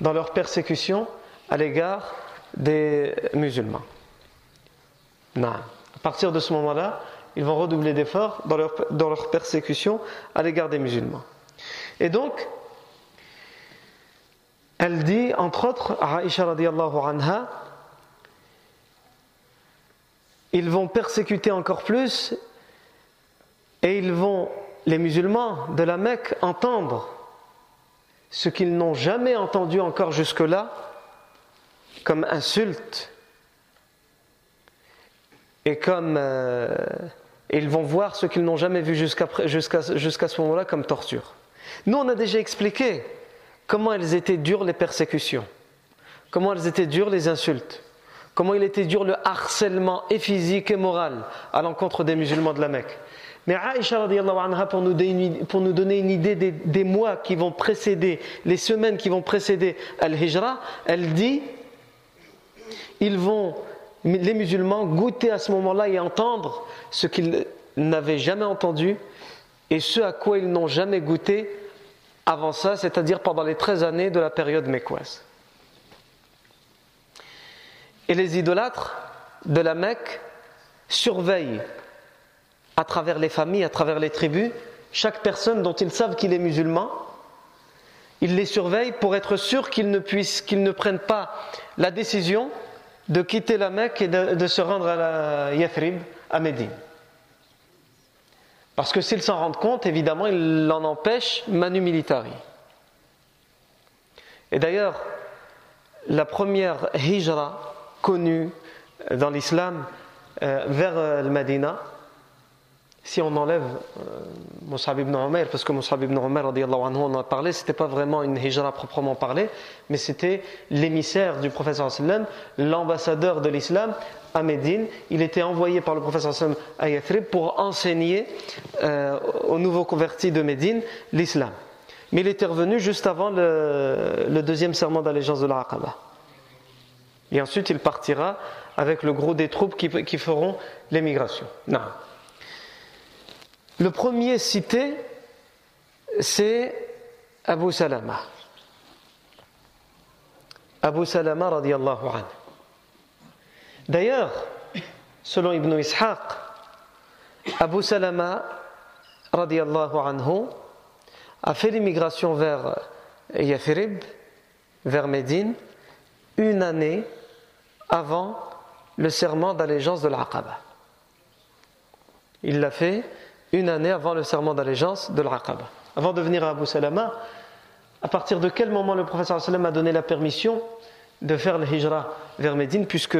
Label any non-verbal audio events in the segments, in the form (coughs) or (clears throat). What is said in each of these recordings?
dans leur persécution à l'égard des musulmans. Non. À partir de ce moment-là, ils vont redoubler d'efforts dans leur, dans leur persécution à l'égard des musulmans. Et donc, elle dit, entre autres, Aisha radiallahu anha, ils vont persécuter encore plus et ils vont, les musulmans de la Mecque, entendre ce qu'ils n'ont jamais entendu encore jusque-là comme insulte et comme euh, ils vont voir ce qu'ils n'ont jamais vu jusqu'à ce moment-là comme torture. Nous, on a déjà expliqué comment elles étaient dures les persécutions, comment elles étaient dures les insultes, comment il était dur le harcèlement et physique et moral à l'encontre des musulmans de la Mecque. Mais Aïcha anha, pour nous pour nous donner une idée des, des, mois qui vont précéder, les semaines qui vont précéder Al-Hijra, elle dit ils vont, les musulmans, goûter à ce moment-là et entendre ce qu'ils n'avaient jamais entendu et ce à quoi ils n'ont jamais goûté avant ça, c'est-à-dire pendant les 13 années de la période mécoise. Et les idolâtres de la Mecque surveillent à travers les familles, à travers les tribus, chaque personne dont ils savent qu'il est musulman, ils les surveillent pour être sûrs qu'ils ne puissent, qu'ils ne prennent pas la décision de quitter la Mecque et de, se rendre à la Yathrib, à Médine. Parce que s'ils s'en rendent compte, évidemment, ils l'en empêchent manu militari. Et d'ailleurs, la première hijra connue dans l'islam euh, vers euh, le Medina, si on enlève euh, Mus'ab ibn Umar, parce que Mus'ab ibn anhu, on en a parlé, c'était pas vraiment une hijra proprement parlée, mais c'était l'émissaire du professeur sallam, l'ambassadeur de l'islam à Médine. Il était envoyé par le professeur sallam à Yathrib pour enseigner euh, aux nouveaux convertis de Médine l'islam. Mais il était revenu juste avant le, deuxième serment d'allégeance de l'Aqaba. Et ensuite, il partira avec le gros des troupes qui, qui feront l'émigration. Non. Le premier cité, c'est Abu Salama. Abu Salama radiallahu anhu. D'ailleurs, selon Ibn Ishaq, Abu Salama radiallahu anhu a fait l'immigration vers Yathrib, vers Médine, une année avant le serment d'allégeance de l'Aqaba. Il l'a fait une année avant le serment d'allégeance de l'Aqaba. Avant de venir à Abu Salama, à partir de quel moment le professeur a donné la permission de faire le hijra vers Médine, puisque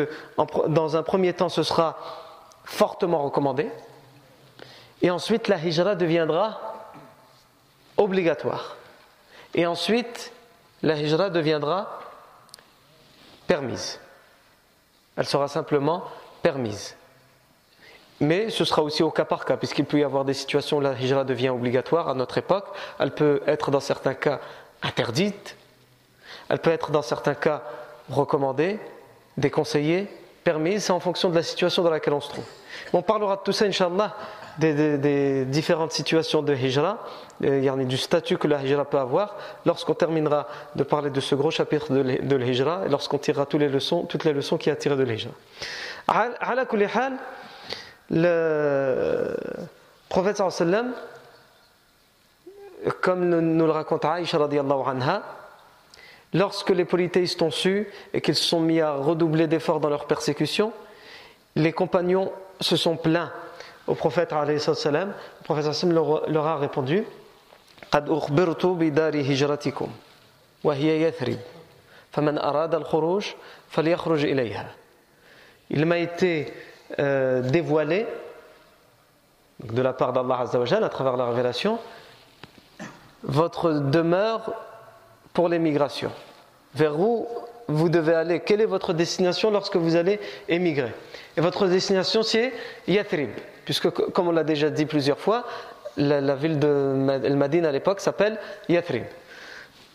dans un premier temps ce sera fortement recommandé, et ensuite la hijra deviendra obligatoire, et ensuite la hijra deviendra permise. Elle sera simplement permise. Mais ce sera aussi au cas par cas, puisqu'il peut y avoir des situations où la hijra devient obligatoire à notre époque. Elle peut être dans certains cas interdite. Elle peut être dans certains cas recommandée, déconseillée, permise. C'est en fonction de la situation dans laquelle on se trouve. On parlera de tout ça, Inch'Allah, des, différentes situations de hijra, a du statut que la hijra peut avoir, lorsqu'on terminera de parler de ce gros chapitre de l'hijra, et lorsqu'on tirera toutes les leçons, toutes les leçons qui a tirées de l'hijra le prophète sallam, comme nous le raconte Aïcha radiallahu anha, lorsque les polythéistes ont su et qu'ils se sont mis à redoubler d'efforts dans leur persécution, les compagnons se sont plaints au prophète sallam. Le prophète sallam leur, a répondu قد أخبرت بدار هجرتكم وهي يثرب فمن أراد الخروج فليخرج إليها Il m'a été euh, dévoilé de la part d'Allah à travers la révélation votre demeure pour l'émigration. Vers où vous devez aller? Quelle est votre destination lorsque vous allez émigrer? Et votre destination c'est Yathrib, puisque comme on l'a déjà dit plusieurs fois, la, ville de Madine à l'époque s'appelle Yathrib.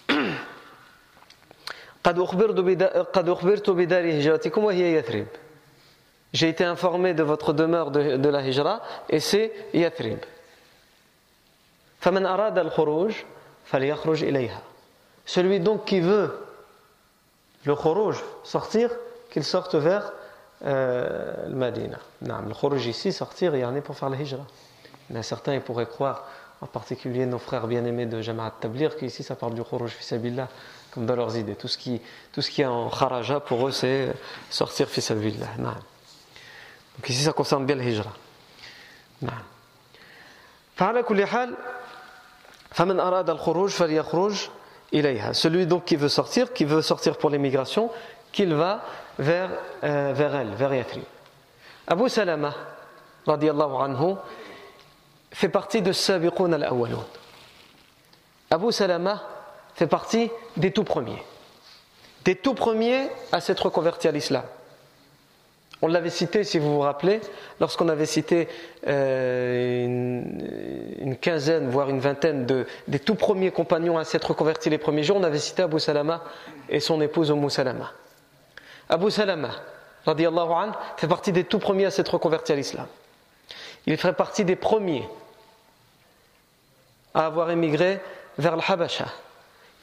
(clears throat) J'ai été informé de votre demeure de, la hijra et c'est Yathrib. Celui donc qui veut le khuruj, sortir, qu'il sorte vers euh, le Madina. Non, le khuruj ici, sortir, il y en a pour faire le hijra. Mais certains pourraient croire, en particulier nos frères bien-aimés de Jama'at Tablir, qu'ici ça parle du khuruj fisabillah, comme dans leurs idées. Tout ce qui, tout ce qui est en kharaja pour eux, c'est sortir fisabillah. Non. Donc ici, ça concerne bien le hijra. Non. فعلى كل حال فمن أراد الخروج فليخرج celui donc qui veut sortir, qui veut sortir pour l'émigration, qu'il va vers, euh, vers elle, vers Yathrib. Abu Salama, radiallahu anhu, fait partie de Sabiqun al-Awwalun. Abu Salama fait partie des tout premiers. Des tout premiers à s'être convertis à l'islam. On l'avait cité, si vous vous rappelez, lorsqu'on avait cité euh, une, quinzaine, voire une vingtaine de, des tout premiers compagnons à s'être convertis les premiers jours, on avait cité Abu Salama et son épouse Umm Salama. Abu Salama, radiallahu anhu, fait partie des tout premiers à s'être convertis à l'islam. Il fait partie des premiers à avoir émigré vers le Habasha.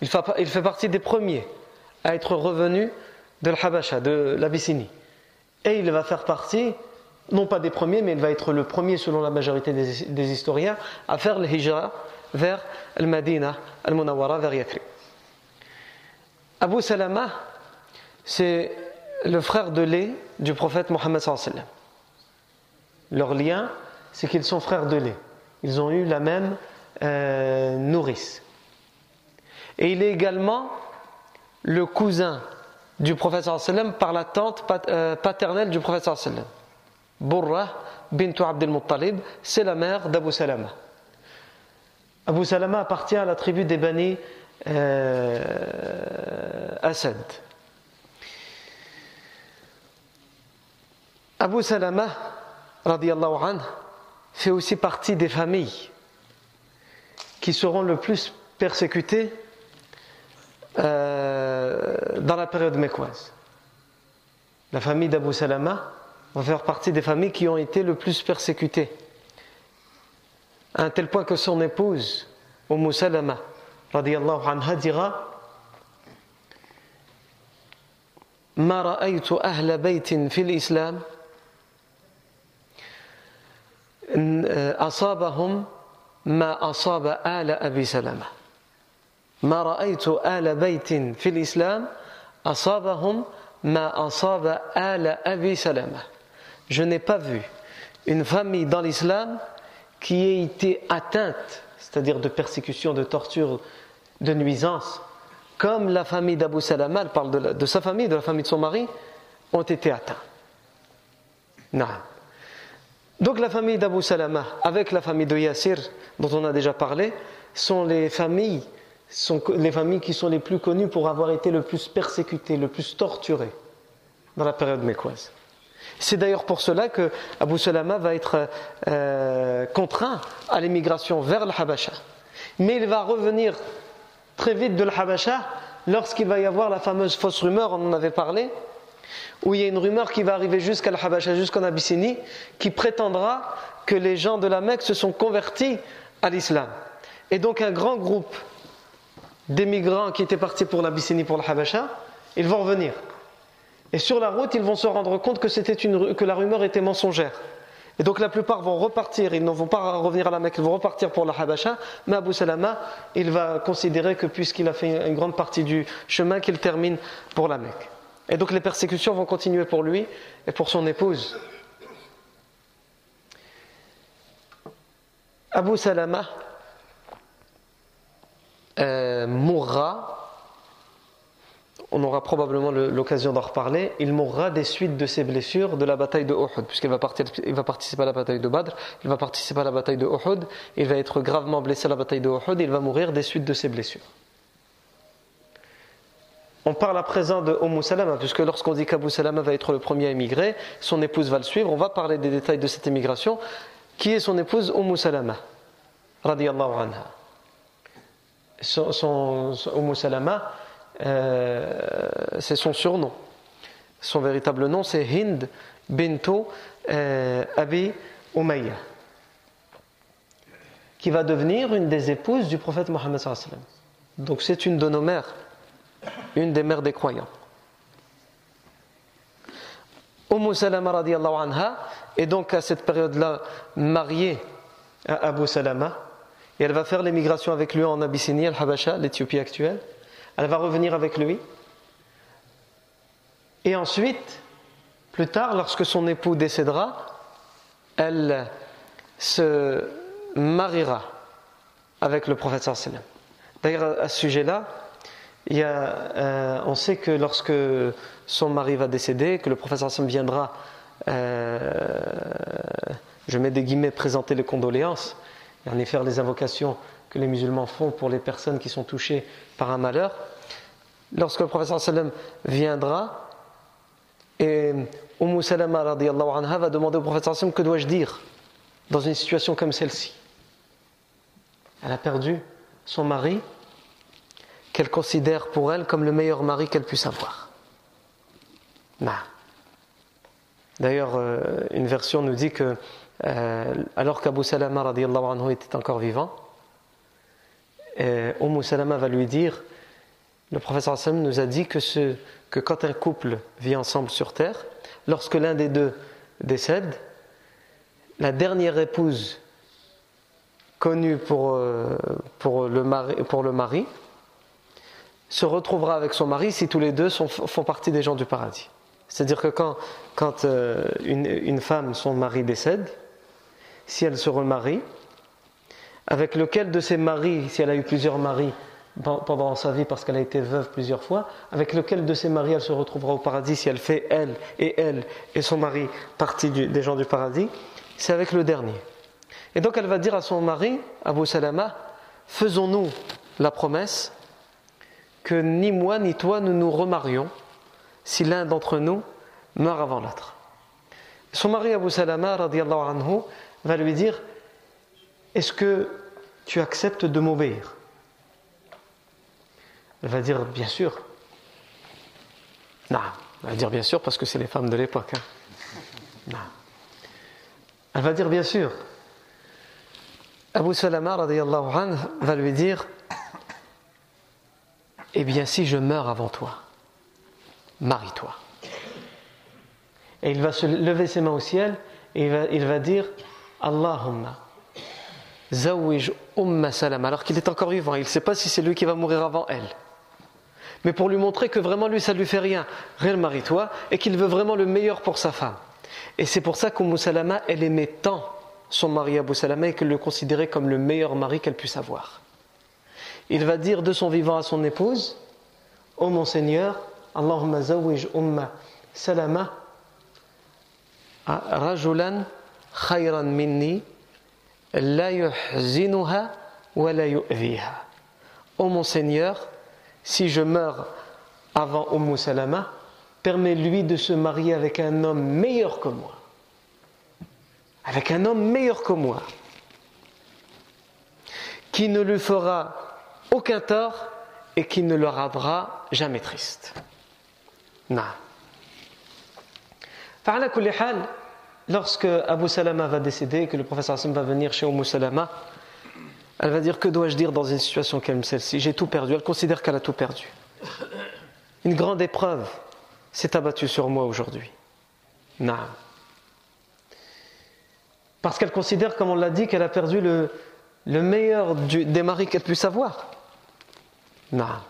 Il fait, il fait partie des premiers à être revenu de l'Habasha, de l'Abyssinie. Et il va faire partie, non pas des premiers, mais il va être le premier, selon la majorité des, historiens, à faire le hijra vers le Madina, al Munawara, vers Yathrib. Abu Salama, c'est le frère de lait du prophète Mohammed sallam. Leur lien, c'est qu'ils sont frères de lait. Ils ont eu la même euh, nourrice. Et il est également le cousin du prophète sallam par la tante euh, paternelle du prophète sallam. Burra bintu Abdel Muttalib, c'est la mère d'Abu Salama. Abu Salama appartient à la tribu des Bani euh, Asad. Abu Salama, radiallahu anhu, fait aussi partie des familles qui seront le plus persécutées euh, dans la période mécoise. La famille d'Abu Salama va faire partie des familles qui ont été le plus persécutées. À un tel point que son épouse, Umm Salama, radiallahu anha, dira ما رأيت أهل بيت في الإسلام أصابهم ما أصاب آل أبي سلمة ما رأيت آل بيت في الإسلام أصابهم ما أصاب آل أبي سلمة Je n'ai pas vu une famille dans l'islam qui ait été atteinte, c'est-à-dire de persécution, de torture, de nuisance, comme la famille d'Abu Salama, elle parle de, la, de, sa famille, de la famille de son mari, ont été atteints. Non. Donc la famille d'Abu Salama, avec la famille de Yassir, dont on a déjà parlé, sont les familles sont les familles qui sont les plus connues pour avoir été le plus persécutées, le plus torturées dans la période mécoise. C'est d'ailleurs pour cela que Abu Salama va être euh, contraint à l'émigration vers le Habasha. Mais il va revenir très vite de Habasha lorsqu'il va y avoir la fameuse fausse rumeur, on en avait parlé, où il y a une rumeur qui va arriver jusqu'à Habasha, jusqu'en Abyssinie, qui prétendra que les gens de la Mecque se sont convertis à l'islam. Et donc un grand groupe des migrants qui étaient partis pour l'Abyssinie, pour le Habasha, ils vont revenir. Et sur la route, ils vont se rendre compte que, c'était une, que la rumeur était mensongère. Et donc la plupart vont repartir, ils ne vont pas revenir à la Mecque, ils vont repartir pour la Habasha, mais Abu Salama, il va considérer que puisqu'il a fait une grande partie du chemin, qu'il termine pour la Mecque. Et donc les persécutions vont continuer pour lui et pour son épouse. Abu Salama, euh, mourra, on aura probablement l'occasion d'en reparler, il mourra des suites de ses blessures de la bataille de Uhud, puisqu'il va, participer à la bataille de Badr, il va participer à la bataille de Uhud, il va être gravement blessé à la bataille de Uhud, et il va mourir des suites de ses blessures. On parle à présent de Salama, puisque lorsqu'on dit qu'Abu Salama va être le premier à émigrer, son épouse va le suivre, on va parler des détails de cette émigration. Qui est son épouse? Umm Salama Radiallahu anha son, son, Salama, euh, c'est son surnom. Son véritable nom, c'est Hind Binto euh, Abi Umayya, qui va devenir une des épouses du prophète Mohammed. Donc c'est une de nos mères, une des mères des croyants. Umm Salama radiallahu anha est donc à cette période-là mariée à Abu Salama et elle va faire l'émigration avec lui en Abyssinie, Al-Habasha, l'Éthiopie actuelle. Elle va revenir avec lui. Et ensuite, plus tard, lorsque son époux décédera, elle se mariera avec le prophète sallam. D'ailleurs, à ce sujet-là, euh, on sait que lorsque son mari va décéder, que le prophète sallam viendra, euh, je mets des guillemets, présenter les condoléances, et en faire les invocations que les musulmans font pour les personnes qui sont touchées par un malheur. Lorsque le prophète sallam viendra, et Umm Salama anha va demander au prophète sallam que dois-je dire dans une situation comme celle-ci? Elle a perdu son mari qu'elle considère pour elle comme le meilleur mari qu'elle puisse avoir. D'ailleurs, euh, une version nous dit que euh, alors qu'Abu Salama anhu était encore vivant, euh, Salama va lui dire le professeur Hassan nous a dit que, ce, que quand un couple vit ensemble sur terre, lorsque l'un des deux décède, la dernière épouse connue pour, euh, le, mari, se retrouvera avec son mari si tous les deux font partie des gens du paradis. C'est-à-dire que quand, une, femme, son mari décède, si elle se remarie, avec lequel de ses maris, si elle a eu plusieurs maris pendant sa vie parce qu'elle a été veuve plusieurs fois, avec lequel de ses maris elle se retrouvera au paradis si elle fait elle et elle et son mari partie des gens du paradis, c'est avec le dernier. Et donc elle va dire à son mari, Abu Salama, faisons-nous la promesse que ni moi ni toi nous nous remarions si l'un d'entre nous meurt avant l'autre. Son mari Abu Salama anhu, va lui dire Est-ce que tu acceptes de m'obéir Elle va dire Bien sûr. Non, elle va dire bien sûr parce que c'est les femmes de l'époque. Hein. Elle va dire bien sûr. Abu Salama va lui dire Eh bien, si je meurs avant toi, marie-toi. Et il va se lever ses mains au ciel et il va, dire Allahumma zawij umma salam alors qu'il est encore vivant, il ne sait pas si c'est lui qui va mourir avant elle. Mais pour lui montrer que vraiment lui ça lui fait rien, rien marie-toi, et qu'il veut vraiment le meilleur pour sa femme. Et c'est pour ça qu'Umm Salama, elle aimait tant son mari Abu Salama et qu'elle le considérait comme le meilleur mari qu'elle puisse avoir. Il va dire de son vivant à son épouse Ô oh mon Seigneur, Allahumma zawij umma salama rajulan yu'viha. Ô mon Seigneur, si je meurs avant Umm Salama, permets-lui de se marier avec un homme meilleur que moi avec un homme meilleur que moi, qui ne lui fera aucun tort et qui ne le rendra jamais triste. Non. Lorsque Abu Salama va décéder, que le professeur Hassan va venir chez Abu Salama, elle va dire Que dois-je dire dans une situation comme celle-ci? J'ai tout perdu. Elle considère qu'elle a tout perdu. Une grande épreuve s'est abattue sur moi aujourd'hui. Non. Parce qu'elle considère, comme on l'a dit, qu'elle a perdu le, meilleur des maris qu'elle puisse avoir. Non.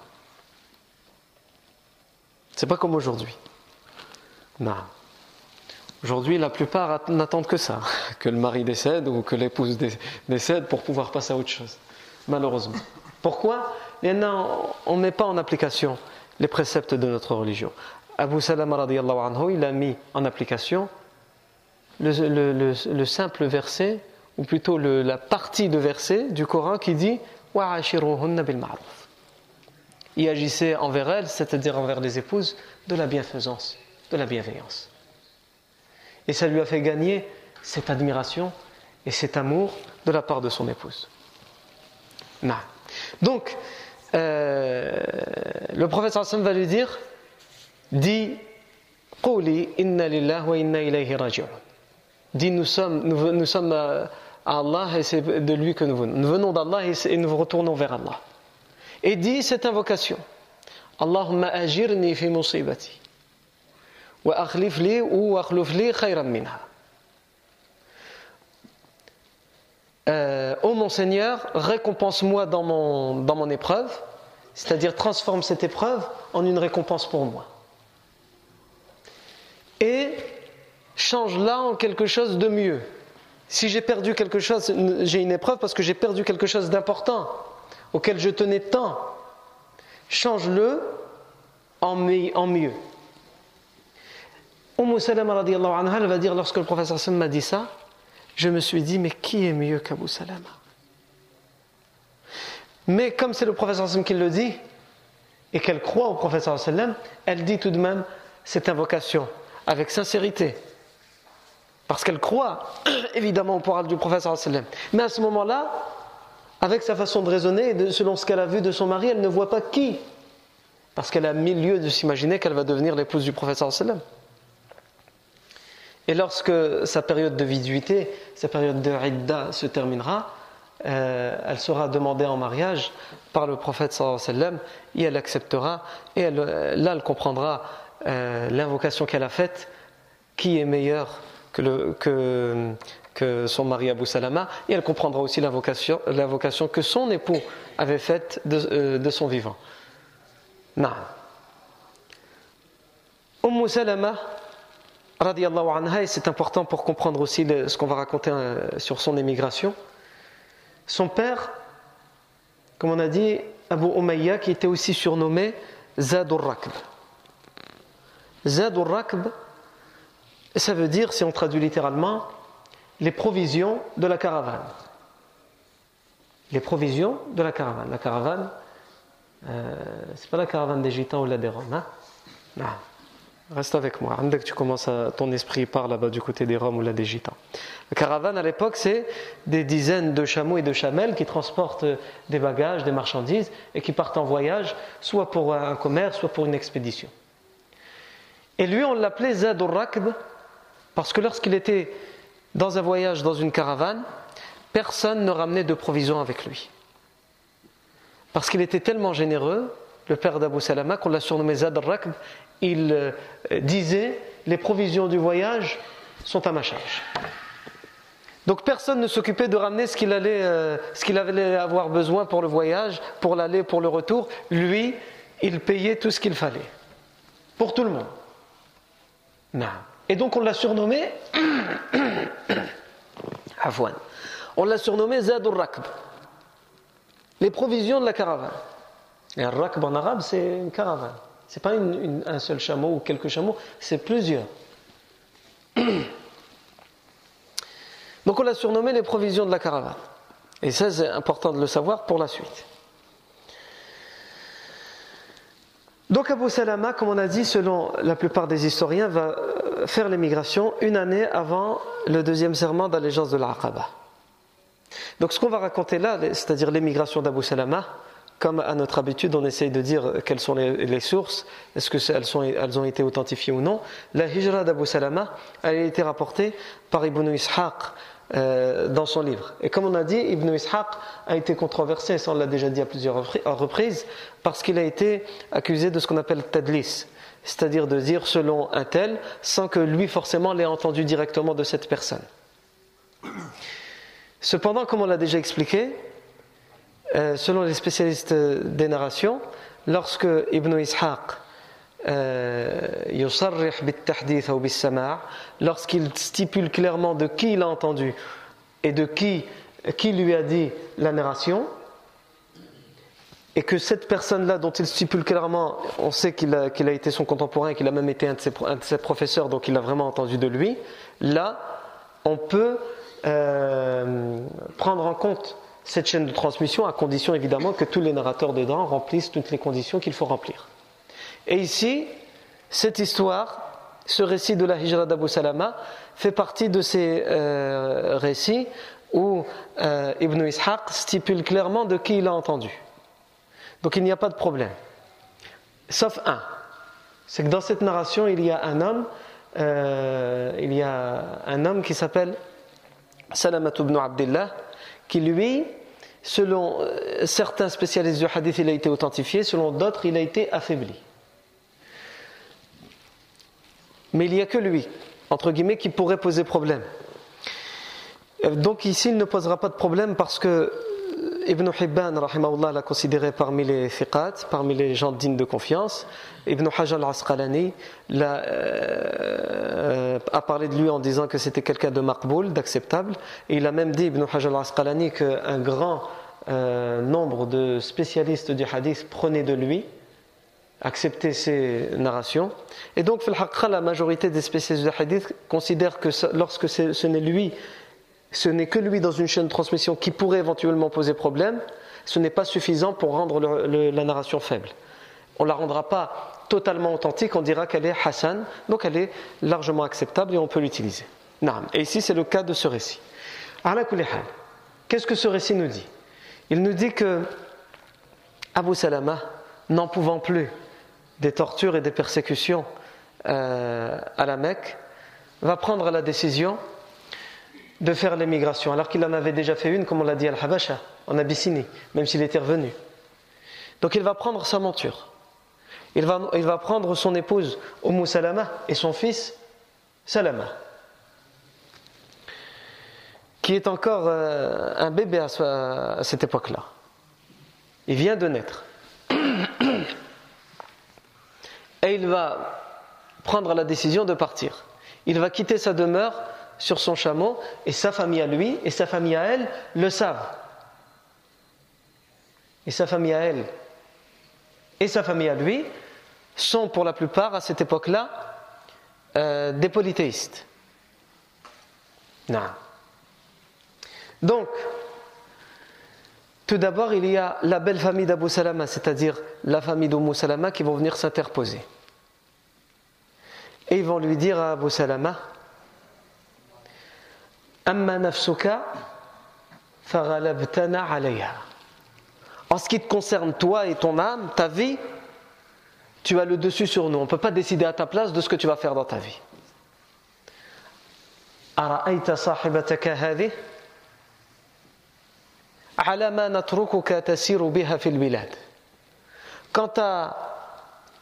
C'est pas comme aujourd'hui. Non. Aujourd'hui, la plupart n'attendent que ça, (laughs) que le mari décède ou que l'épouse décède pour pouvoir passer à autre chose. Malheureusement. Pourquoi? On ne met pas en application les préceptes de notre religion. Abu Salama anhu, il a mis en application le, simple verset, ou plutôt la partie de verset du Coran qui dit y agissait envers elles, c'est-à-dire envers les épouses, de la bienfaisance, de la bienveillance. Et ça lui a fait gagner cette admiration et cet amour de la part de son épouse. Donc, euh, le prophète sallam va lui dire Quli inna lillah wa inna ilayhi raji'un dit nous sommes, nous, sommes à Allah et c'est de lui que nous venons. Nous venons d'Allah et, nous retournons vers Allah. Et dit cette invocation Allahumma ajirni fi musibati وأخلف لي وأخلف لي خيرا منها euh, Oh mon Seigneur, récompense-moi dans mon, dans mon épreuve, c'est-à-dire transforme cette épreuve en une récompense pour moi. Et change-la en quelque chose de mieux. Si j'ai perdu quelque chose, j'ai une épreuve parce que j'ai perdu quelque chose d'important, auquel je tenais tant, change-le en mieux. Umm Salama anha, elle va dire lorsque le professeur Sam m'a dit ça, je me suis dit mais qui est mieux qu'Abu Salama? Mais comme c'est le professeur Sam qui le dit et qu'elle croit au professeur Sallam, elle dit tout de même cette invocation avec sincérité. Parce qu'elle croit (clears throat) évidemment au parole du professeur Sallam. Mais à ce moment-là, avec sa façon de raisonner selon ce qu'elle a vu de son mari, elle ne voit pas qui. Parce qu'elle a mille lieux de s'imaginer qu'elle va devenir l'épouse du professeur Sallam. Et lorsque sa période de viduité, sa période de Idda se terminera, euh, elle sera demandée en mariage par le prophète sallam et elle acceptera et là elle comprendra euh, l'invocation qu'elle a faite qui est meilleur que, que, son mari Abu Salama et elle comprendra aussi l'invocation, que son époux avait faite de, euh, son vivant. Non. Umm Salama anha, et c'est important pour comprendre aussi ce qu'on va raconter euh, sur son émigration. Son père, comme on a dit, Abu Umayya, qui était aussi surnommé Zadur Rakb. Zadur Rakb, ça veut dire, si on traduit littéralement, les provisions de la caravane. Les provisions de la caravane. La caravane, euh, c'est pas la caravane des gitans ou la des. Hein? Non. Reste avec moi. Tu commences à, ton esprit part là-bas du côté des Roms ou là des Gitans. La caravane à l'époque, c'est des dizaines de chameaux et de chamelles qui transportent des bagages, des marchandises et qui partent en voyage, soit pour un commerce, soit pour une expédition. Et lui, on l'appelait Zadur Rakb parce que lorsqu'il était dans un voyage dans une caravane, personne ne ramenait de provisions avec lui. Parce qu'il était tellement généreux, le père d'Abu Salama, qu'on l'a surnommé Zadur Rakb, il euh, disait les provisions du voyage sont à ma charge. Donc personne ne s'occupait de ramener ce qu'il allait, euh, ce qu'il allait avoir besoin pour le voyage, pour l'aller, pour le retour. Lui, il payait tout ce qu'il fallait. Pour tout le monde. Non. Et donc on l'a surnommé. (coughs) On l'a surnommé Zadur Rakb. Les provisions de la caravane. Et un Rakb en arabe, c'est une caravane. Ce n'est pas un seul chameau ou quelques chameaux, c'est plusieurs. (clears throat) Donc on l'a surnommé les provisions de la caravane. Et ça, c'est important de le savoir pour la suite. Donc Abu Salama, comme on a dit, selon la plupart des historiens, va euh, faire l'émigration une année avant le deuxième serment d'allégeance de l'Aqaba. Donc ce qu'on va raconter là, c'est-à-dire l'émigration d'Abu Salama, comme à notre habitude, on essaye de dire quelles sont les, sources, est-ce qu'elles elles ont été authentifiées ou non. La hijra d'Abu Salama, elle a été rapportée par Ibn Ishaq euh, dans son livre. Et comme on a dit, Ibn Ishaq a été controversé, ça on l'a déjà dit à plusieurs reprises, parce qu'il a été accusé de ce qu'on appelle tadlis, c'est-à-dire de dire selon un tel, sans que lui forcément l'ait entendu directement de cette personne. Cependant, comme on l'a déjà expliqué, euh, selon les spécialistes des narrations, lorsque Ibn Ishaq euh, lorsqu'il stipule clairement de qui il a entendu et de qui, qui lui a dit la narration, et que cette personne-là, dont il stipule clairement, on sait qu'il a, qu'il a, été son contemporain, qu'il a même été un de, ses, un de, ses, professeurs, donc il a vraiment entendu de lui, là, on peut euh, prendre en compte cette chaîne de transmission à condition évidemment que tous les narrateurs dedans remplissent toutes les conditions qu'il faut remplir. Et ici, cette histoire, ce récit de la hijra d'Abu Salama fait partie de ces euh, récits où euh, Ibn Ishaq stipule clairement de qui il a entendu. Donc il n'y a pas de problème. Sauf un. C'est que dans cette narration, il y a un homme, euh, il y a un homme qui s'appelle Salamat ibn Abdullah, qui lui, selon euh, certains spécialistes du hadith, il a été authentifié, selon d'autres, il a été affaibli. Mais il n'y a que lui, entre guillemets, qui pourrait poser problème. Donc ici, il ne posera pas de problème parce que Ibn Hibban l'a considéré parmi les fiqat, parmi les gens dignes de confiance. Ibn Hajar al-Asqalani euh, a parlé de lui en disant que c'était quelqu'un de maqboul, d'acceptable. Il a même dit, Ibn Hajar al-Asqalani, qu'un grand euh, nombre de spécialistes du hadith prenaient de lui, acceptaient ses narrations. Et donc, la majorité des spécialistes du hadith considèrent que lorsque ce n'est lui ce n'est que lui dans une chaîne de transmission qui pourrait éventuellement poser problème, ce n'est pas suffisant pour rendre la narration faible. On ne la rendra pas totalement authentique, on dira qu'elle est Hassan, donc elle est largement acceptable et on peut l'utiliser. Et ici, c'est le cas de ce récit. Qu'est-ce que ce récit nous dit? Il nous dit que Abu Salama, n'en pouvant plus des tortures et des persécutions euh, à la Mecque, va prendre la décision de faire l'émigration, alors qu'il en avait déjà fait une, comme on l'a dit, Al-Habasha, en Abyssinie, même s'il était revenu. Donc il va prendre sa monture. Il va, il va prendre son épouse, Umm Salama, et son fils, Salama, qui est encore euh, un bébé à, à cette époque-là. Il vient de naître. Et il va prendre la décision de partir. Il va quitter sa demeure sur son chameau, et sa famille à lui, et sa famille à elle, le savent. Et sa famille à elle, et sa famille à lui, sont pour la plupart, à cette époque-là, euh, des polythéistes. Non. Donc, tout d'abord, il y a la belle famille d'Abu Salama, c'est-à-dire la famille d'Abu Salama, qui vont venir s'interposer. Et ils vont lui dire à Abu Salama, en ce qui te concerne toi et ton âme, ta vie, tu as le dessus sur nous. On ne peut pas décider à ta place de ce que tu vas faire dans ta vie. Quant à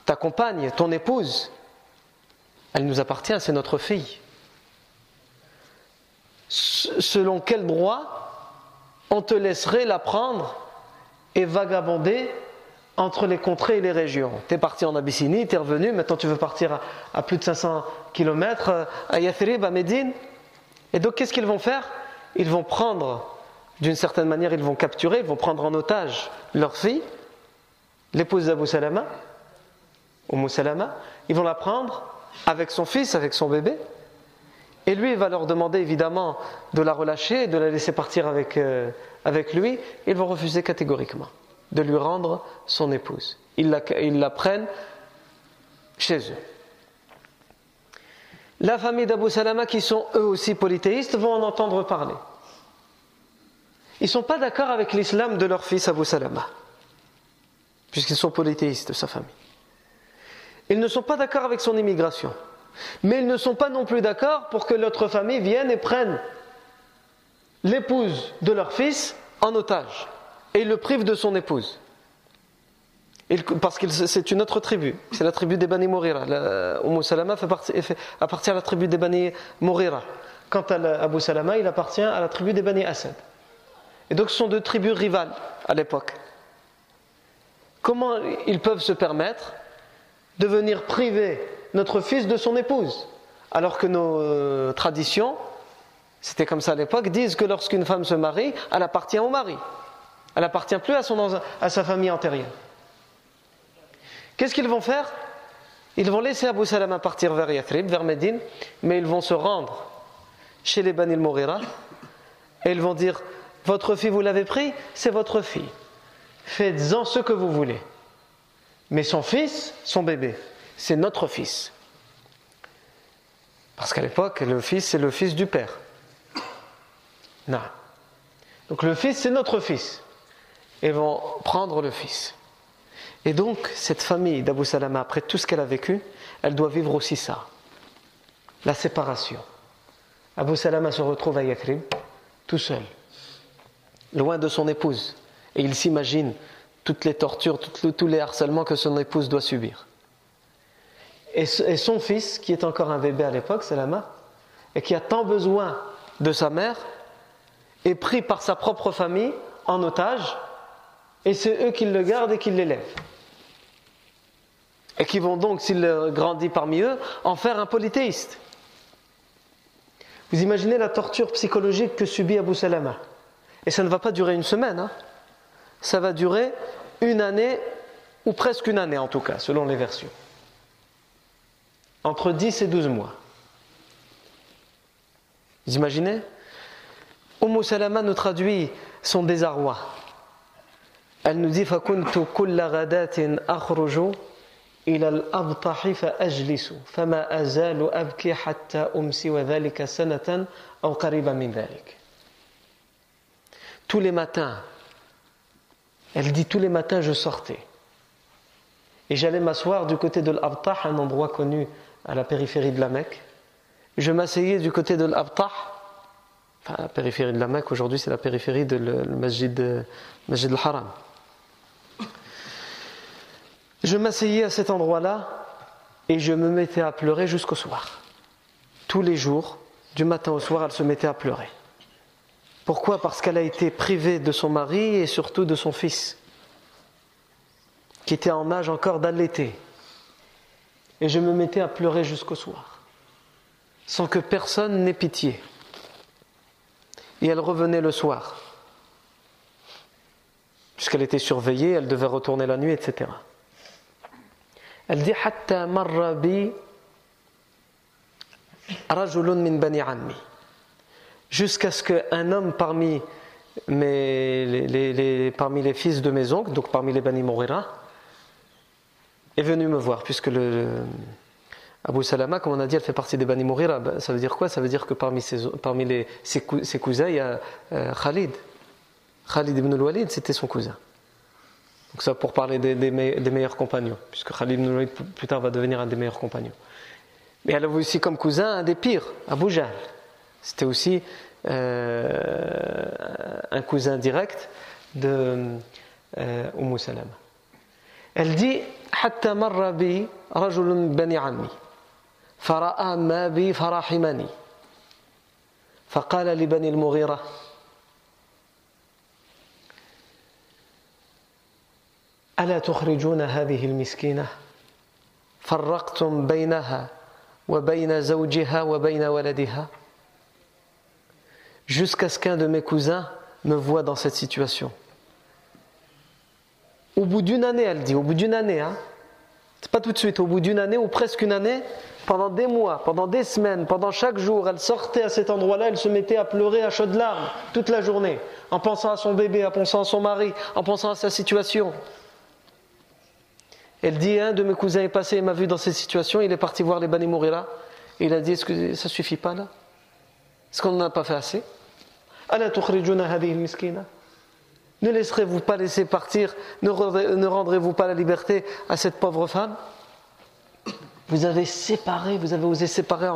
ta compagne, ton épouse, elle nous appartient, c'est notre fille selon quel droit on te laisserait la prendre et vagabonder entre les contrées et les régions. Tu es parti en Abyssinie, tu es revenu, maintenant tu veux partir à, plus de 500 km euh, à Yathrib, à Médine. Et donc qu'est-ce qu'ils vont faire? Ils vont prendre, d'une certaine manière, ils vont capturer, ils vont prendre en otage leur fille, l'épouse d'Abu Salama, ou Salama, ils vont la prendre avec son fils, avec son bébé, et lui, il va leur demander évidemment de la relâcher, de la laisser partir avec, euh, avec lui. Ils vont refuser catégoriquement de lui rendre son épouse. Ils la, ils la prennent chez eux. La famille d'Abu Salama, qui sont eux aussi polythéistes, vont en entendre parler. Ils ne sont pas d'accord avec l'islam de leur fils Abu Salama, puisqu'ils sont polythéistes, sa famille. Ils ne sont pas d'accord avec son immigration. Mais ils ne sont pas non plus d'accord pour que l'autre famille vienne et prenne l'épouse de leur fils en otage et le prive de son épouse. parce que c'est une autre tribu, c'est la tribu des Bani Morira. Umm Salama fait appartient à la tribu des Bani Morira. Quant à Abu Salama, il appartient à la tribu des Bani Asad. Et donc ce sont deux tribus rivales à l'époque. Comment ils peuvent se permettre de venir priver notre fils de son épouse. Alors que nos euh, traditions, c'était comme ça à l'époque, disent que lorsqu'une femme se marie, elle appartient au mari. Elle n'appartient plus à, son, à sa famille antérieure. Qu'est-ce qu'ils vont faire? Ils vont laisser Abu Salama partir vers Yathrib, vers Médine, mais ils vont se rendre chez les Banil Morira et ils vont dire Votre fille, vous l'avez pris C'est votre fille. Faites-en ce que vous voulez. Mais son fils, son bébé, c'est notre fils. Parce qu'à l'époque, le fils, c'est le fils du père. Non. Donc le fils, c'est notre fils. Et vont prendre le fils. Et donc, cette famille d'Abu Salama, après tout ce qu'elle a vécu, elle doit vivre aussi ça. La séparation. Abu Salama se retrouve à Yakrim, tout seul, loin de son épouse. Et il s'imagine toutes les tortures, tous les harcèlements que son épouse doit subir. Et son fils, qui est encore un bébé à l'époque, Salama, et qui a tant besoin de sa mère, est pris par sa propre famille en otage, et c'est eux qui le gardent et qui l'élèvent. Et qui vont donc, s'il grandit parmi eux, en faire un polythéiste. Vous imaginez la torture psychologique que subit Abu Salama. Et ça ne va pas durer une semaine, hein. ça va durer une année, ou presque une année en tout cas, selon les versions. Entre 10 et 12 mois. Vous imaginez Umm Salama nous traduit son désarroi. Elle nous dit فَكُنْتُ كُلَّ غَدَاتٍ أَخْرُجُ إلى الأبطح فأجلس فما أزال أبكي حتى أمسي وذلك سنة أو قريبا من ذلك tous les matins, elle dit tous les matins je sortais. Et j'allais m'asseoir du côté de l'Abtah, un endroit connu à la périphérie de la Mecque. Je m'asseyais du côté de l'Abtah, enfin la périphérie de la Mecque, aujourd'hui c'est la périphérie de le, Masjid al-Haram. Je m'asseyais à cet endroit-là et je me mettais à pleurer jusqu'au soir. Tous les jours, du matin au soir, elle se mettait à pleurer. Pourquoi? Parce qu'elle a été privée de son mari et surtout de son fils, qui était en âge encore d'allaiter. Et je me mettais à pleurer jusqu'au soir, sans que personne n'ait pitié. Et elle revenait le soir, puisqu'elle était surveillée, elle devait retourner la nuit, etc. Elle dit Hatta marra bi rajulun min bani ammi jusqu'à ce qu'un homme parmi, les, parmi les fils de mes oncles, donc parmi les Bani Mourira, est venu me voir, puisque le, Abu Salama, comme on a dit, elle fait partie des Bani Mourira. Ben, ça veut dire quoi? Ça veut dire que parmi, ses, parmi les, ses, cousins, il y a euh, Khalid. Khalid ibn al-Walid, c'était son cousin. Donc ça pour parler des, des, meilleurs compagnons, puisque Khalid ibn al-Walid plus tard va devenir un des meilleurs compagnons. Mais elle avait aussi comme cousin un des pires, Abu Jahl. C'était aussi euh, un cousin direct de euh, umm Salama. Elle dit حتى مر بي رجل من بني عمي فرأى ما بي فرحمني. فقال لبني المغيرة ألا تخرجون هذه المسكينة؟ فرقتم بينها وبين زوجها وبين ولدها. Jusqu'à ce qu'un de mes cousins me voie dans cette situation. Au bout d'une année, elle dit, au bout d'une année, hein, c'est pas tout de suite, au bout d'une année ou presque une année, pendant des mois, pendant des semaines, pendant chaque jour, elle sortait à cet endroit-là, elle se mettait à pleurer à chaudes larmes toute la journée, en pensant à son bébé, en pensant à son mari, en pensant à sa situation. Elle dit, un de mes cousins est passé et m'a vu dans cette situation, il est parti voir les Bani Mourira, et il a dit, est-ce que ça suffit pas là? Est-ce qu'on n'en a pas fait assez? Ne laisserez-vous pas laisser partir Ne rendrez-vous pas la liberté à cette pauvre femme? Vous avez séparé, vous avez osé séparer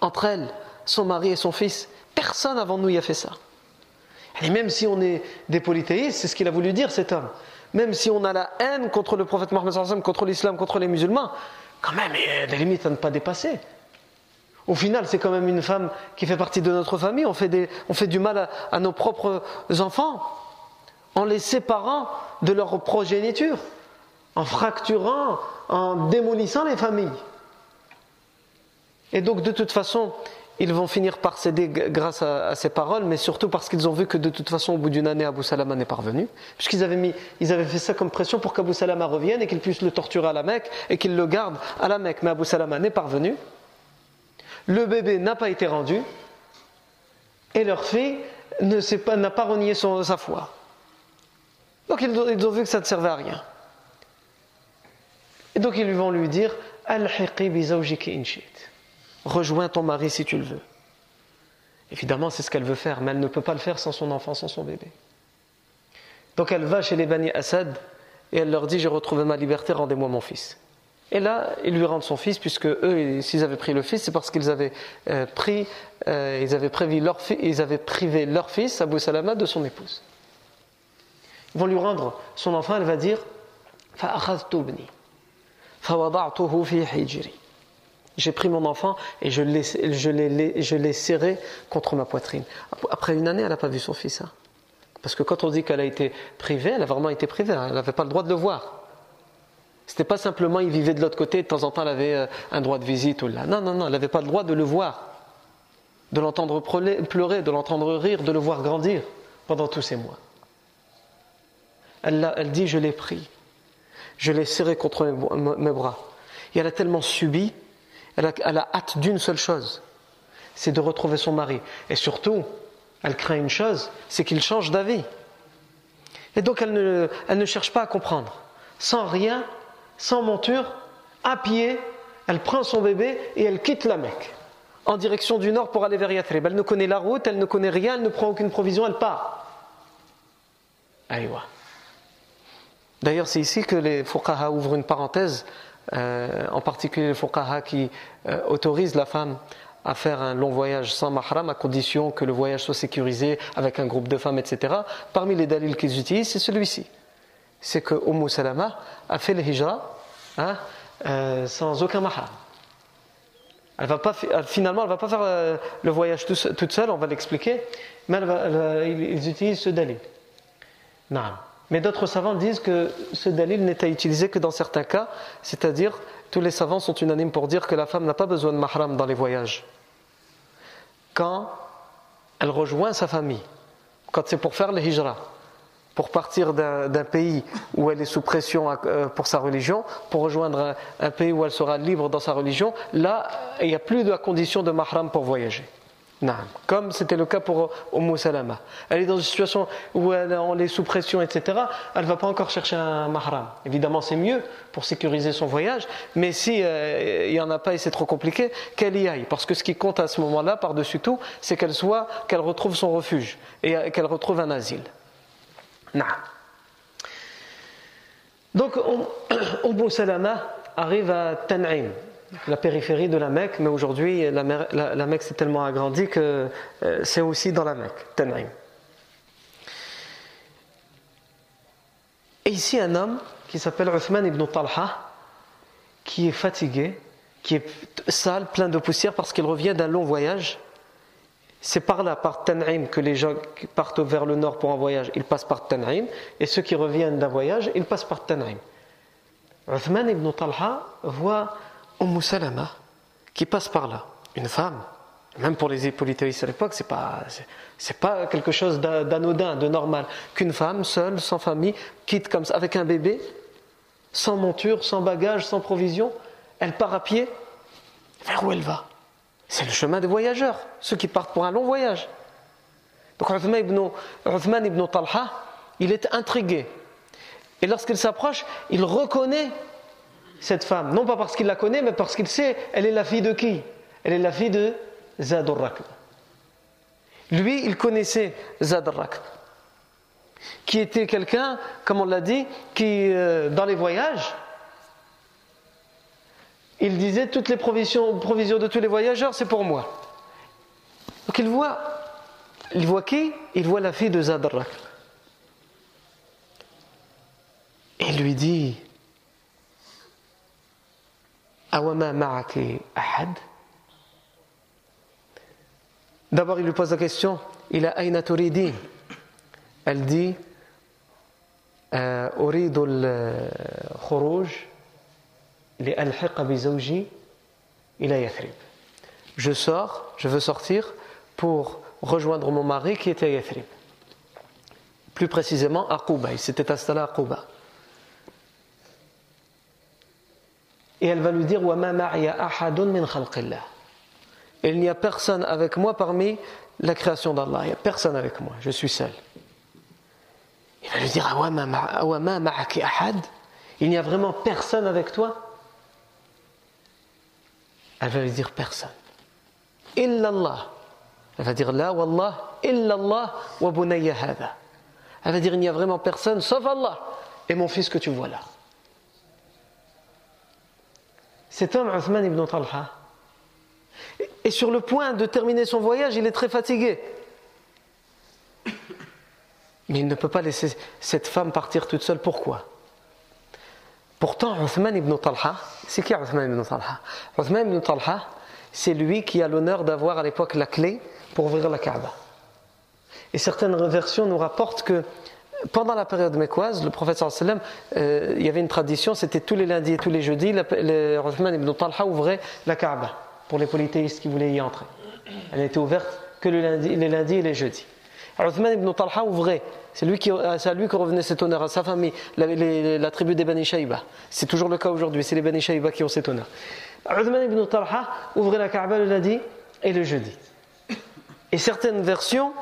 entre, elles, son mari et son fils. Personne avant nous y a fait ça. Et même si on est des polythéistes, c'est ce qu'il a voulu dire cet homme. Même si on a la haine contre le prophète Mohammed, contre l'islam, contre les musulmans, quand même, il y a des limites à ne pas dépasser. Au final, c'est quand même une femme qui fait partie de notre famille. On fait, du mal à, nos propres enfants en les séparant de leur progéniture, en fracturant, en démolissant les familles. Et donc, de toute façon, ils vont finir par céder grâce à, ces paroles, mais surtout parce qu'ils ont vu que de toute façon, au bout d'une année, Abu Salama n'est pas revenu, puisqu'ils avaient, ils avaient fait ça comme pression pour qu'Abu Salama revienne et qu'il puisse le torturer à la Mecque et qu'il le garde à la Mecque. Mais Abu Salama n'est pas revenu le bébé n'a pas été rendu et leur fille n'a pas, renié sa foi. Donc ils ont, vu que ça ne servait à rien. Et donc ils vont lui dire Rejoins ton mari si tu le veux. Évidemment, c'est ce qu'elle veut faire, mais elle ne peut pas le faire sans son enfant, sans son bébé. Donc elle va chez les Bani Assad et elle leur dit J'ai retrouvé ma liberté, rendez-moi mon fils. Et là, ils lui rendent son fils, puisque eux, s'ils avaient pris le fils, c'est parce qu'ils avaient euh, pris, euh, ils avaient ils avaient privé leur fils, Abu Salama, de son épouse. Vont lui rendre son enfant, elle va dire J'ai pris mon enfant et je l'ai serré contre ma poitrine. Après une année, elle n'a pas vu son fils. Hein. Parce que quand on dit qu'elle a été privée, elle a vraiment été privée. Hein. Elle n'avait pas le droit de le voir. C'était pas simplement il vivait de l'autre côté, de temps en temps elle avait euh, un droit de visite ou là. Non, non, non, elle n'avait pas le droit de le voir, de l'entendre pleurer, de l'entendre rire, de le voir grandir pendant tous ces mois. Elle, dit Je l'ai pris, je l'ai serré contre mes, bras. Et elle a tellement subi, elle a, hâte d'une seule chose c'est de retrouver son mari. Et surtout, elle craint une chose c'est qu'il change d'avis. Et donc elle ne, elle ne cherche pas à comprendre. Sans rien, sans monture, à pied, elle prend son bébé et elle quitte la Mecque en direction du nord pour aller vers Yathrib. Elle ne connaît la route, elle ne connaît rien, elle ne prend aucune provision, elle part. Aïwa. D'ailleurs, c'est ici que les fuqaha ouvrent une parenthèse, euh, en particulier les fuqaha qui euh, autorisent la femme à faire un long voyage sans mahram à condition que le voyage soit sécurisé avec un groupe de femmes, etc. Parmi les dalils qu'ils utilisent, c'est celui-ci c'est que Umm Salama a fait le hijra hein, euh, sans aucun mahram. Elle va pas, finalement, elle ne va pas faire euh, le voyage toute seule, on va l'expliquer, mais ils utilisent ce dalil. Non. Mais d'autres savants disent que ce dalil à utiliser que dans certains cas, c'est-à-dire tous les savants sont unanimes pour dire que la femme n'a pas besoin de mahram dans les voyages. Quand elle rejoint sa famille, quand c'est pour faire le hijra, pour partir d'un pays où elle est sous pression euh, pour sa religion, pour rejoindre un, pays où elle sera libre dans sa religion, là, il n'y a plus de condition de mahram pour voyager. Comme c'était le cas pour Umm Salama. Elle est dans une situation où elle, est sous pression, etc. Elle ne va pas encore chercher un mahram. Évidemment, c'est mieux pour sécuriser son voyage, mais si euh, il n'y en a pas et c'est trop compliqué, qu'elle y aille. Parce que ce qui compte à ce moment-là, par-dessus tout, c'est qu'elle soit, qu'elle retrouve son refuge et euh, qu'elle retrouve un asile. Donc, (coughs) Umm Salama arrive à Tan'im, la périphérie de la Mecque, mais aujourd'hui, la, Mecque s'est tellement agrandie que euh, c'est aussi dans la Mecque, Tan'im. Et ici, un homme qui s'appelle Uthman ibn Talha, qui est fatigué, qui est sale, plein de poussière parce qu'il revient d'un long voyage c'est par là, par Tan'im, que les gens qui partent vers le nord pour un voyage, ils passent par Tan'im, et ceux qui reviennent d'un voyage, ils passent par Tan'im. Uthman ibn Talha voit Umm Salama qui passe par là, une femme. Même pour les polythéistes à l'époque, c'est pas, c'est pas quelque chose d'anodin, de normal, qu'une femme seule, sans famille, quitte comme ça, avec un bébé, sans monture, sans bagage, sans provision, elle part à pied. Vers où elle va? C'est le chemin des voyageurs, ceux qui partent pour un long voyage. Donc Uthman ibn, Talha, il est intrigué. Et lorsqu'il s'approche, il reconnaît cette femme. Non pas parce qu'il la connaît, mais parce qu'il sait, elle est la fille de qui? Elle est la fille de Zadurrak. Lui, il connaissait Zadurrak, qui était quelqu'un, comme on l'a dit, qui, euh, dans les voyages, il disait toutes les provisions, de tous les voyageurs, c'est pour moi. Donc il voit, il voit qui? Il voit la fille de Zadrak. Et lui dit D'abord, il lui pose la question Il a aina turidin? Elle dit Uridul khuruj je sors, je veux sortir pour rejoindre mon mari qui était à Yathrib. Plus précisément à Quba, il s'était installé à Quba. Et elle va lui dire Il n'y a personne avec moi parmi la création d'Allah. Il n'y a personne avec moi, je suis seul. Il va lui dire Il n'y a vraiment personne avec toi? Elle va lui dire personne. Illallah. Elle va dire la wallah. Elle va dire il n'y a vraiment personne sauf Allah et mon fils que tu vois là. Cet homme, Uthman ibn Talha, est sur le point de terminer son voyage, il est très fatigué. Mais il ne peut pas laisser cette femme partir toute seule. Pourquoi? Pourtant, Uthman ibn Talha, C'est qui Uthman ibn Talha? Uthman ibn Talha, c'est lui qui a l'honneur d'avoir à l'époque la clé pour ouvrir la Kaaba. Et certaines versions nous rapportent que pendant la période mécoise, le prophète sallam, euh, il y avait une tradition, c'était tous les lundis et tous les jeudis, le, Uthman ibn Talha ouvrait la Kaaba pour les polythéistes qui voulaient y entrer. Elle n'était ouverte que le lundi, les lundis et les jeudis. Uthman ibn Talha ouvrait, c'est lui qui, à lui que revenait cet honneur, à sa famille, la, tribu des Bani Shaiba. C'est toujours le cas aujourd'hui, c'est les Bani Shaiba qui ont cet honneur. Uthman ibn Talha ouvrait la Kaaba le lundi et le jeudi. Et certaines versions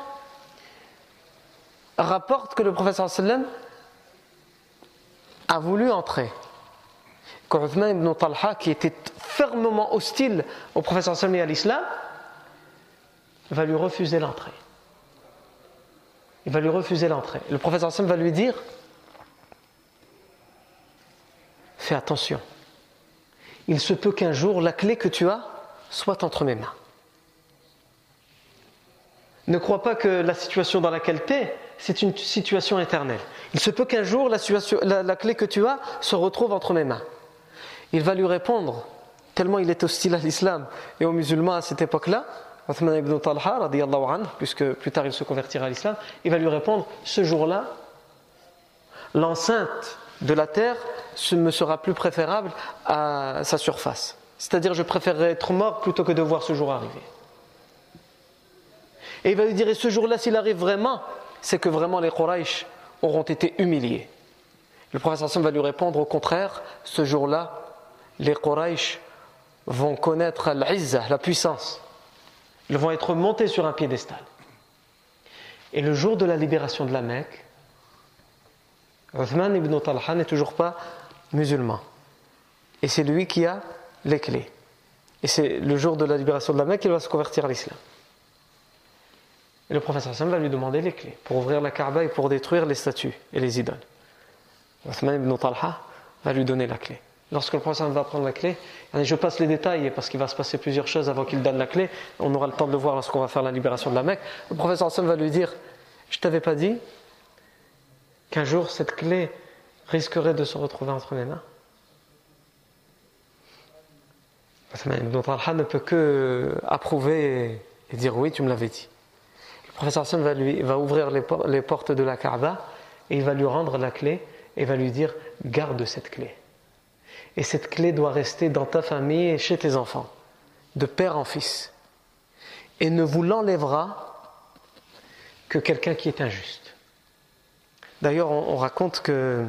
rapportent que le professeur sallam a voulu entrer. Quand ibn Talha, qui était fermement hostile au professeur sallam et à l'islam, va lui refuser l'entrée. Il va lui refuser l'entrée. Le professeur sallam va lui dire Fais attention. Il se peut qu'un jour la clé que tu as soit entre mes mains. Ne crois pas que la situation dans laquelle tu es, c'est une situation éternelle. Il se peut qu'un jour la, clé que tu as se retrouve entre mes mains. Il va lui répondre, tellement il est hostile à l'islam et aux musulmans à cette époque-là, Uthman ibn Talha, puisque plus tard il se convertira à l'islam, il va lui répondre Ce jour-là, l'enceinte de la terre me sera plus préférable à sa surface. C'est-à-dire, je préférerais être mort plutôt que de voir ce jour arriver. Et il va lui dire, et ce jour-là, s'il arrive vraiment, c'est que vraiment les Quraysh auront été humiliés. Le Sam va lui répondre, au contraire, ce jour-là, les Quraysh vont connaître l'izza, la puissance. Ils vont être montés sur un piédestal. Et le jour de la libération de la Mecque, Uthman ibn Talha n'est toujours pas musulman. Et c'est lui qui a les clés. Et c'est le jour de la libération de la Mecque qu'il va se convertir à l'islam. Et le professeur Sam va lui demander les clés pour ouvrir la Kaaba et pour détruire les statues et les idoles. Uthman ibn Talha va lui donner la clé. Lorsque le professeur va prendre la clé, je passe les détails parce qu'il va se passer plusieurs choses avant qu'il donne la clé. On aura le temps de le voir lorsqu'on va faire la libération de la Mecque. Le professeur Sam va lui dire Je t'avais pas dit qu'un jour cette clé risquerait de se retrouver entre mes mains? Uthman ibn Talha ne peut que approuver et dire oui, tu me l'avais dit professeur Hassan va, lui, va ouvrir les, portes de la Kaaba et il va lui rendre la clé et va lui dire garde cette clé. Et cette clé doit rester dans ta famille et chez tes enfants, de père en fils. Et ne vous l'enlèvera que quelqu'un qui est injuste. D'ailleurs, on, raconte que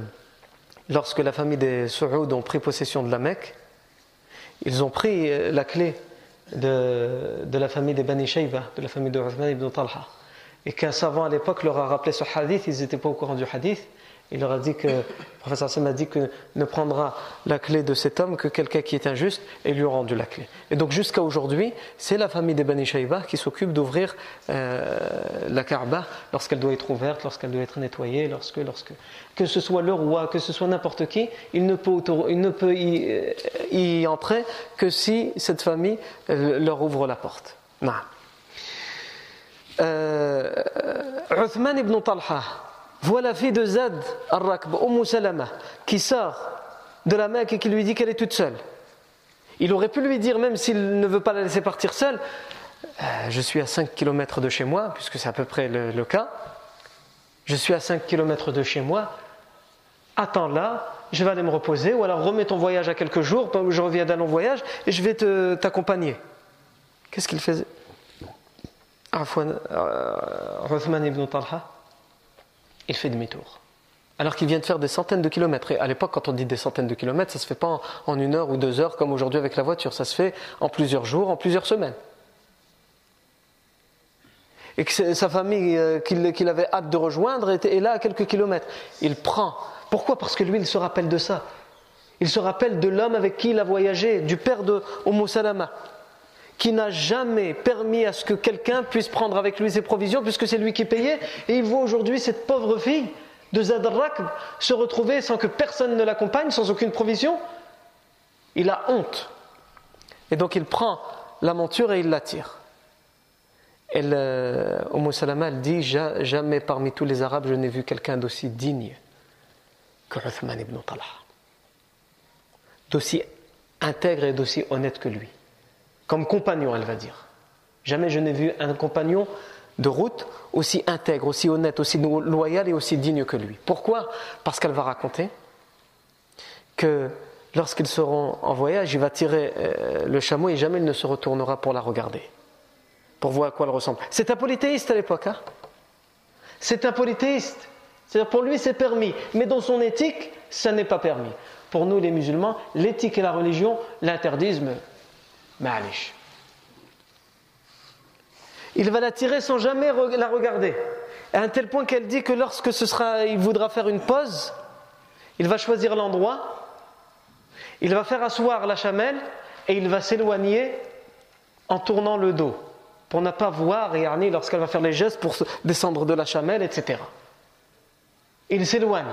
lorsque la famille des Saoud ont pris possession de la Mecque, ils ont pris euh, la clé de, de la famille des Bani Shayba, de la famille de Uthman ibn Talha et qu'un savant à l'époque leur a rappelé ce hadith, ils n'étaient pas au courant du hadith. Il leur a dit que, le professeur Sam a dit que ne prendra la clé de cet homme que quelqu'un qui est injuste et lui a rendu la clé. Et donc jusqu'à aujourd'hui, c'est la famille des Bani Shayba qui s'occupe d'ouvrir euh, la Kaaba lorsqu'elle doit être ouverte, lorsqu'elle doit être nettoyée, lorsque, lorsque, que ce soit le roi, que ce soit n'importe qui, il ne peut, y, y, entrer que si cette famille euh, leur ouvre la porte. Non. Euh, ibn Talha voit la fille de Zad al-Rakb, Umm Salama, qui sort de la Mecque et qui lui dit qu'elle est toute seule. Il aurait pu lui dire, même s'il ne veut pas la laisser partir seule, euh, je suis à 5 km de chez moi, puisque c'est à peu près le, cas. Je suis à 5 km de chez moi. Attends là, je vais aller me reposer, ou alors remets ton voyage à quelques jours, je reviens d'un long voyage, et je vais t'accompagner. Qu'est-ce qu'il faisait? Afwan, euh, ibn Talha, il fait demi-tour. Alors qu'il vient de faire des centaines de kilomètres. Et à l'époque, quand on dit des centaines de kilomètres, ça ne se fait pas en, une heure ou deux heures comme aujourd'hui avec la voiture. Ça se fait en plusieurs jours, en plusieurs semaines. Et que sa famille euh, qu'il avait hâte de rejoindre était, est là à quelques kilomètres. Il prend. Pourquoi? Parce que lui, il se rappelle de ça. Il se rappelle de l'homme avec qui il a voyagé, du père de Umm Salama qui n'a jamais permis à ce que quelqu'un puisse prendre avec lui ses provisions, puisque c'est lui qui payait, et il voit aujourd'hui cette pauvre fille de Zadrak se retrouver sans que personne ne l'accompagne, sans aucune provision. Il a honte. Et donc il prend la monture et il la tire. Et Umm Salama, elle dit Jamais parmi tous les Arabes je n'ai vu quelqu'un d'aussi digne que Uthman ibn Talha. D'aussi intègre et d'aussi honnête que lui. Comme compagnon, elle va dire. Jamais je n'ai vu un compagnon de route aussi intègre, aussi honnête, aussi loyal et aussi digne que lui. Pourquoi? Parce qu'elle va raconter que lorsqu'ils seront en voyage, il va tirer euh, le chameau et jamais il ne se retournera pour la regarder, pour voir à quoi elle ressemble. C'est un polythéiste à l'époque. Hein? C'est un polythéiste. C'est-à-dire pour lui c'est permis, mais dans son éthique, ça n'est pas permis. Pour nous les musulmans, l'éthique et la religion l'interdisent, il va la tirer sans jamais la regarder. À un tel point qu'elle dit que lorsque ce sera, il voudra faire une pause, il va choisir l'endroit, il va faire asseoir la chamelle et il va s'éloigner en tournant le dos pour ne pas voir Yarni lorsqu'elle va faire les gestes pour descendre de la chamelle, etc. Il s'éloigne.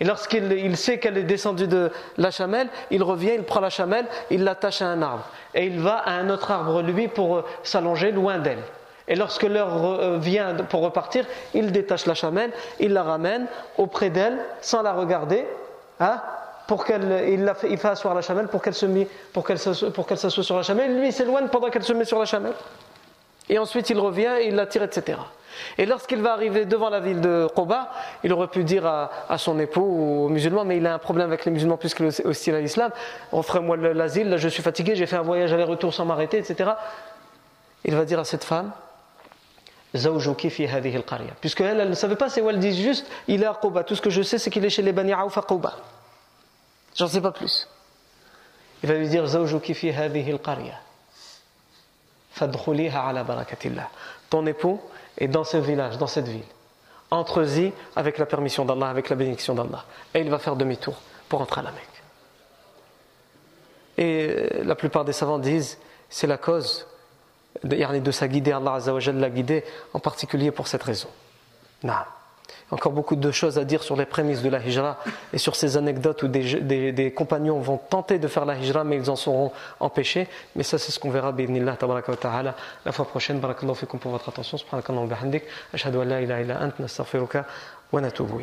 Et lorsqu'il sait qu'elle est descendue de la chamelle, il revient, il prend la chamelle, il l'attache à un arbre. Et il va à un autre arbre, lui, pour euh, s'allonger loin d'elle. Et lorsque l'heure euh, vient pour repartir, il détache la chamelle, il la ramène auprès d'elle, sans la regarder, hein, pour qu'elle, il, la il la chamelle pour qu'elle, se pour qu'elle, pour qu'elle s'assoie sur la chamelle. Lui, il s'éloigne pendant qu'elle se met sur la chamelle. Et ensuite, il revient il la tire, etc. Et lorsqu'il va arriver devant la ville de Quba, il aurait pu dire à, son époux ou aux musulmans, mais il a un problème avec les musulmans puisqu'il est hostile à l'islam, offrez-moi l'asile, là je suis fatigué, j'ai fait un voyage aller-retour sans m'arrêter, etc. Il va dire à cette femme, Puisque elle, elle ne savait pas, c'est où elle dit juste, il est à Quba. Tout ce que je sais, c'est qu'il est chez les Bani Aouf à Quba. J'en sais pas plus. Il va lui dire, Ton époux et dans ce village, dans cette ville. Entre-y avec la permission d'Allah, avec la bénédiction d'Allah. Et il va faire demi-tour pour entrer à la Mecque. Et euh, la plupart des savants disent c'est la cause de, de sa guider, Allah l'a guidé en particulier pour cette raison. Non encore beaucoup de choses à dire sur les prémices de la hijra et sur ces anecdotes où des, compagnons vont tenter de faire la hijra mais ils en seront empêchés. Mais ça, c'est ce qu'on verra, ta'ala, la fois prochaine. Barakallahu fikum pour votre attention. Subhanakallahu bihamdik. Ashhadu an la ilaha illa ant, wa.